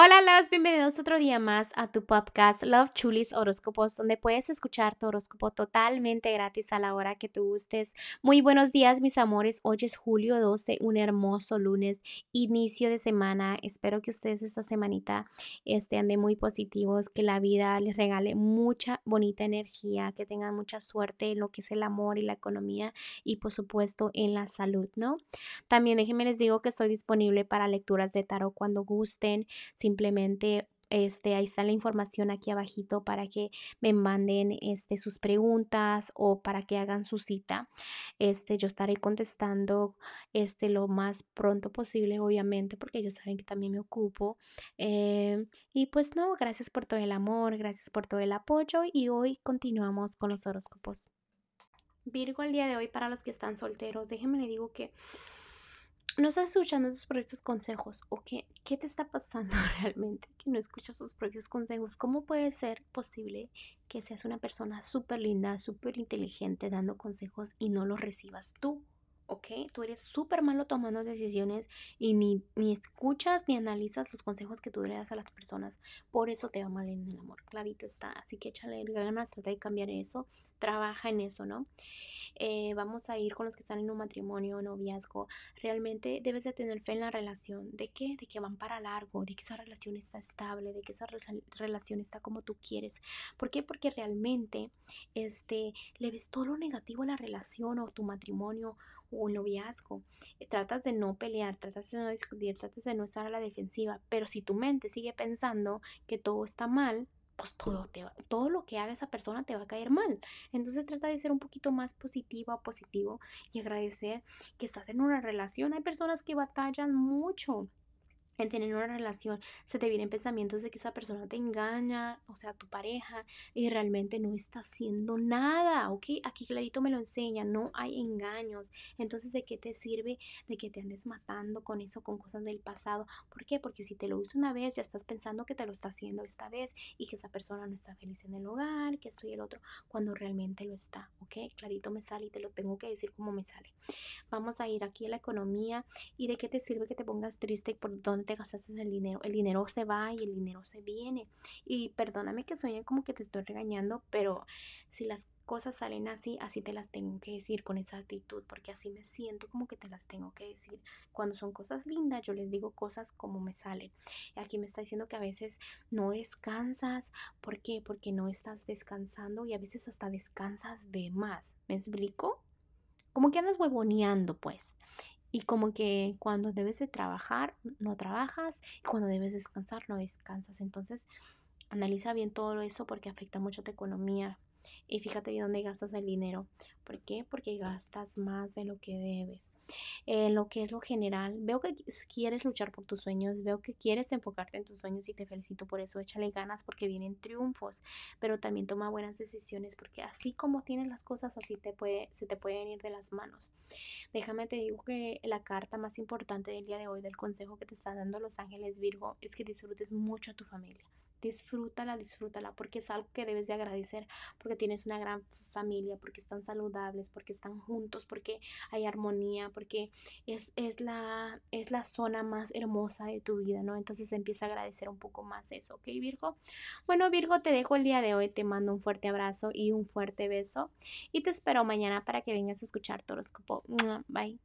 Hola, los bienvenidos otro día más a tu podcast Love Chulis Horóscopos, donde puedes escuchar tu horóscopo totalmente gratis a la hora que tú gustes. Muy buenos días, mis amores. Hoy es julio 12, un hermoso lunes, inicio de semana. Espero que ustedes esta semanita estén de muy positivos, que la vida les regale mucha bonita energía, que tengan mucha suerte en lo que es el amor y la economía y por supuesto en la salud, ¿no? También déjenme les digo que estoy disponible para lecturas de tarot cuando gusten. Simplemente este, ahí está la información aquí abajito para que me manden este, sus preguntas o para que hagan su cita. Este, yo estaré contestando este, lo más pronto posible, obviamente, porque ellos saben que también me ocupo. Eh, y pues no, gracias por todo el amor, gracias por todo el apoyo y hoy continuamos con los horóscopos. Virgo, el día de hoy, para los que están solteros, déjenme le digo que no estás escuchando tus propios consejos o qué, qué te está pasando realmente que no escuchas tus propios consejos. ¿Cómo puede ser posible que seas una persona súper linda, súper inteligente dando consejos y no los recibas tú? ¿Ok? Tú eres súper malo tomando decisiones y ni, ni, escuchas ni analizas los consejos que tú le das a las personas. Por eso te va mal en el amor, clarito está. Así que échale ganas, trata de cambiar eso, trabaja en eso, ¿no? Eh, vamos a ir con los que están en un matrimonio, noviazgo. Realmente debes de tener fe en la relación. ¿De qué? De que van para largo, de que esa relación está estable, de que esa relación está como tú quieres. ¿Por qué? Porque realmente este, le ves todo lo negativo a la relación o tu matrimonio o noviazgo. Eh, tratas de no pelear, tratas de no discutir, tratas de no estar a la defensiva, pero si tu mente sigue pensando que todo está mal, pues todo, te todo lo que haga esa persona te va a caer mal. Entonces trata de ser un poquito más positiva positivo y agradecer que estás en una relación. Hay personas que batallan mucho en tener una relación, se te vienen pensamientos de que esa persona te engaña, o sea, tu pareja, y realmente no está haciendo nada, ¿ok? Aquí clarito me lo enseña, no hay engaños. Entonces, ¿de qué te sirve de que te andes matando con eso, con cosas del pasado? ¿Por qué? Porque si te lo hizo una vez, ya estás pensando que te lo está haciendo esta vez y que esa persona no está feliz en el hogar, que esto y el otro, cuando realmente lo está, ¿ok? Clarito me sale y te lo tengo que decir como me sale. Vamos a ir aquí a la economía y de qué te sirve que te pongas triste por dónde te gastas el dinero. El dinero se va y el dinero se viene. Y perdóname que soy como que te estoy regañando, pero si las cosas salen así, así te las tengo que decir con esa actitud, porque así me siento como que te las tengo que decir. Cuando son cosas lindas, yo les digo cosas como me salen. Aquí me está diciendo que a veces no descansas. ¿Por qué? Porque no estás descansando y a veces hasta descansas de más. ¿Me explico? Como que andas huevoneando, pues y como que cuando debes de trabajar, no trabajas, y cuando debes descansar, no descansas. Entonces, analiza bien todo eso porque afecta mucho tu economía, y fíjate bien dónde gastas el dinero. ¿Por qué? Porque gastas más de lo que debes. En lo que es lo general, veo que quieres luchar por tus sueños, veo que quieres enfocarte en tus sueños y te felicito por eso. Échale ganas porque vienen triunfos, pero también toma buenas decisiones porque así como tienes las cosas, así te puede, se te pueden ir de las manos. Déjame te digo que la carta más importante del día de hoy del consejo que te están dando los ángeles Virgo es que disfrutes mucho a tu familia disfrútala, disfrútala, porque es algo que debes de agradecer, porque tienes una gran familia, porque están porque están juntos, porque hay armonía, porque es, es, la, es la zona más hermosa de tu vida, ¿no? Entonces empieza a agradecer un poco más eso, ¿ok, Virgo? Bueno, Virgo, te dejo el día de hoy, te mando un fuerte abrazo y un fuerte beso y te espero mañana para que vengas a escuchar tu horóscopo. Bye.